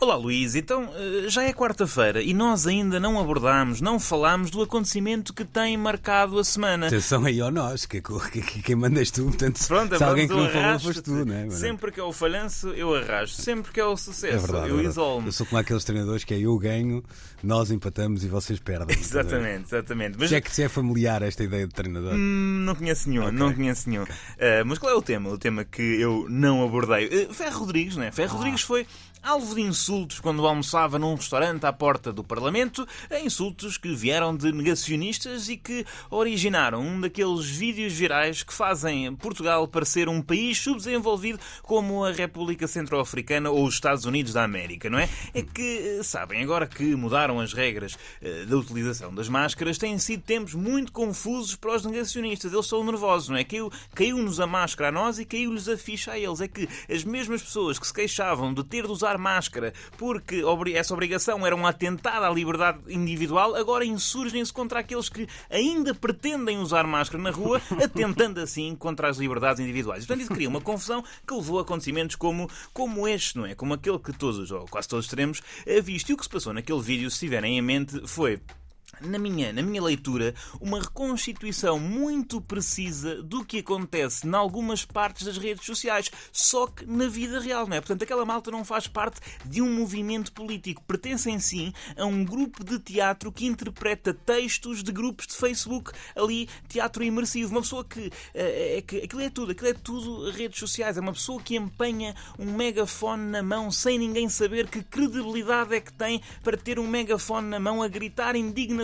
Olá Luís, então eh, já é quarta-feira e nós ainda não abordámos, não falámos do acontecimento que tem marcado a semana. Atenção aí ao nós, que, que, que quem mandas tu, portanto, Pronto, se alguém que não falou foste tu, não é? Sempre que é o falhanço, eu arrasto. Sempre que é o sucesso, É verdade. é eu verdade. isolo-me. Eu sou como aqueles treinadores que é eu ganho, nós empatamos e vocês perdem. Exatamente, exatamente. Mas Se é que se é familiar esta ideia de treinador. Hum, não conheço nenhum, não conheço nenhum. Uh, mas qual é o tema? O tema que eu não abordei. Uh, Ferro Rodrigues, né? Ferro Rodrigues foi alvo de insultos quando almoçava num restaurante à porta do Parlamento, insultos que vieram de negacionistas e que originaram um daqueles vídeos virais que fazem Portugal parecer um país subdesenvolvido como a República Centro-Africana ou os Estados Unidos da América, não é? É que, eh, sabem, agora que mudaram as regras eh, da utilização das máscaras, têm sido tempos muito confusos para os negacionistas. Eles estão nervosos, não é? Caiu- Caiu-nos a máscara a nós e caiu-lhes a ficha a eles. É que as mesmas pessoas que se queixavam de ter de usar máscara porque essa obrigação era um atentado à liberdade individual, agora insurgem-se contra aqueles que ainda pretendem usar máscara na rua, atentando assim contra as liberdades individuais. Portanto, isso cria uma confusão que levou a acontecimentos como, como este, não é? Como aquele que todos, ou quase todos teremos eh, visto. E o que se passou naquele vídeo, se tiverem em mente, foi na minha, na minha leitura, uma reconstituição muito precisa do que acontece em algumas partes das redes sociais, só que na vida real, não é? Portanto, aquela malta não faz parte de um movimento político, pertencem sim a um grupo de teatro que interpreta textos de grupos de Facebook, ali, teatro imersivo. Uma pessoa que eh, é que aquilo é tudo, aquilo é tudo redes sociais, é uma pessoa que empenha um megafone na mão sem ninguém saber que credibilidade é que tem para ter um megafone na mão a gritar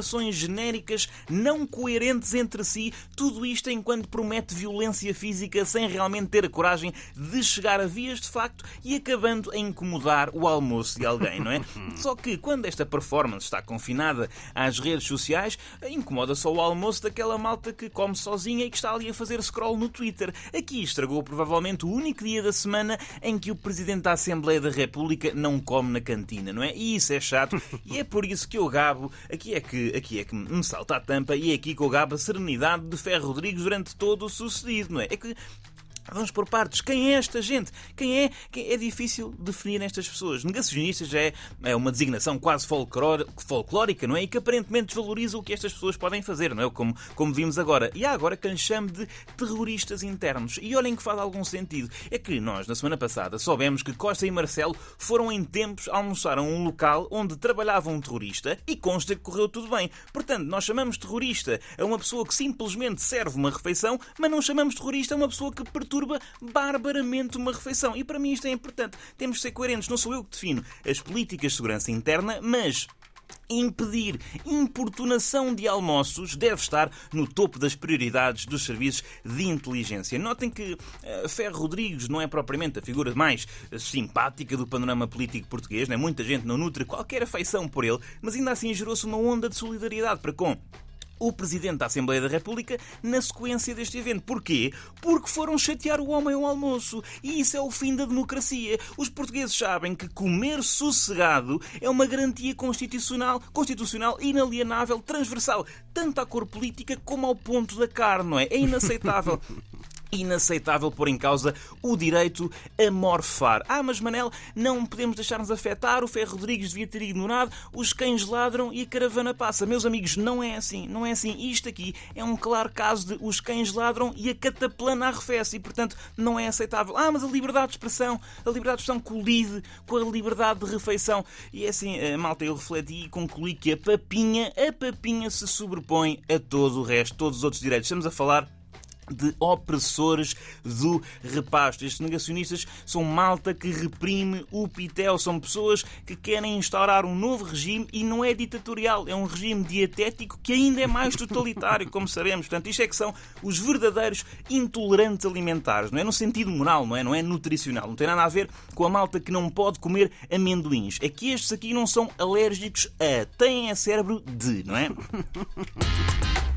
indignações genéricas, não coerentes entre si, tudo isto enquanto promete violência física sem realmente ter a coragem de chegar a vias de facto e acabando a incomodar o almoço de alguém, não é? Só que quando esta performance está confinada às redes sociais, incomoda só o almoço daquela malta que come sozinha e que está ali a fazer scroll no Twitter. Aqui estragou provavelmente o único dia da semana em que o Presidente da Assembleia da República não come na cantina, não é? E isso é chato e é por isso que eu gabo, aqui é que, aqui é que me salta a tampa e é aqui que eu gabo a serenidade de Ferro Rodrigues durante todo o sucedido, não é? É que Vamos por partes. Quem é esta gente? Quem é? Quem é difícil definir estas pessoas. Negacionistas é, é uma designação quase folclórica, não é? E que aparentemente desvaloriza o que estas pessoas podem fazer, não é? Como, como vimos agora. E há agora quem chame de terroristas internos. E olhem que faz algum sentido. É que nós, na semana passada, soubemos que Costa e Marcelo foram em tempos almoçar a um local onde trabalhava um terrorista e consta que correu tudo bem. Portanto, nós chamamos terrorista a uma pessoa que simplesmente serve uma refeição, mas não chamamos terrorista a uma pessoa que perturba barbaramente uma refeição. E para mim isto é importante. Temos de ser coerentes. Não sou eu que defino as políticas de segurança interna, mas impedir importunação de almoços deve estar no topo das prioridades dos serviços de inteligência. Notem que eh, Ferro Rodrigues não é propriamente a figura mais eh, simpática do panorama político português, né? muita gente não nutre qualquer afeição por ele, mas ainda assim gerou-se uma onda de solidariedade para com o Presidente da Assembleia da República na sequência deste evento. Porquê? Porque foram chatear o homem ao almoço. E isso é o fim da democracia. Os portugueses sabem que comer sossegado é uma garantia constitucional, constitucional inalienável, transversal, tanto à cor política como ao ponto da carne, não é? É inaceitável. Inaceitável pôr em causa o direito a morfar. Ah, mas Manel, não podemos deixar-nos afetar. O Ferro Rodrigues devia ter ignorado. Os cães ladram e a caravana passa. Meus amigos, não é assim. Não é assim. Isto aqui é um claro caso de os cães ladram e a cataplana arrefece. E, portanto, não é aceitável. Ah, mas a liberdade de expressão, a liberdade de expressão colide com a liberdade de refeição. E é assim, eh, malta, eu refleti e concluí que a papinha, a papinha se sobrepõe a todo o resto, todos os outros direitos. Estamos a falar de opressores do repasto. Estes negacionistas são malta que reprime o pitel. São pessoas que querem instaurar um novo regime e não é ditatorial. É um regime dietético que ainda é mais totalitário, como sabemos. Portanto, isto é que são os verdadeiros intolerantes alimentares. Não é no sentido moral, não é? Não é nutricional. Não tem nada a ver com a malta que não pode comer amendoins. É que estes aqui não são alérgicos a. Têm a cérebro de, não é?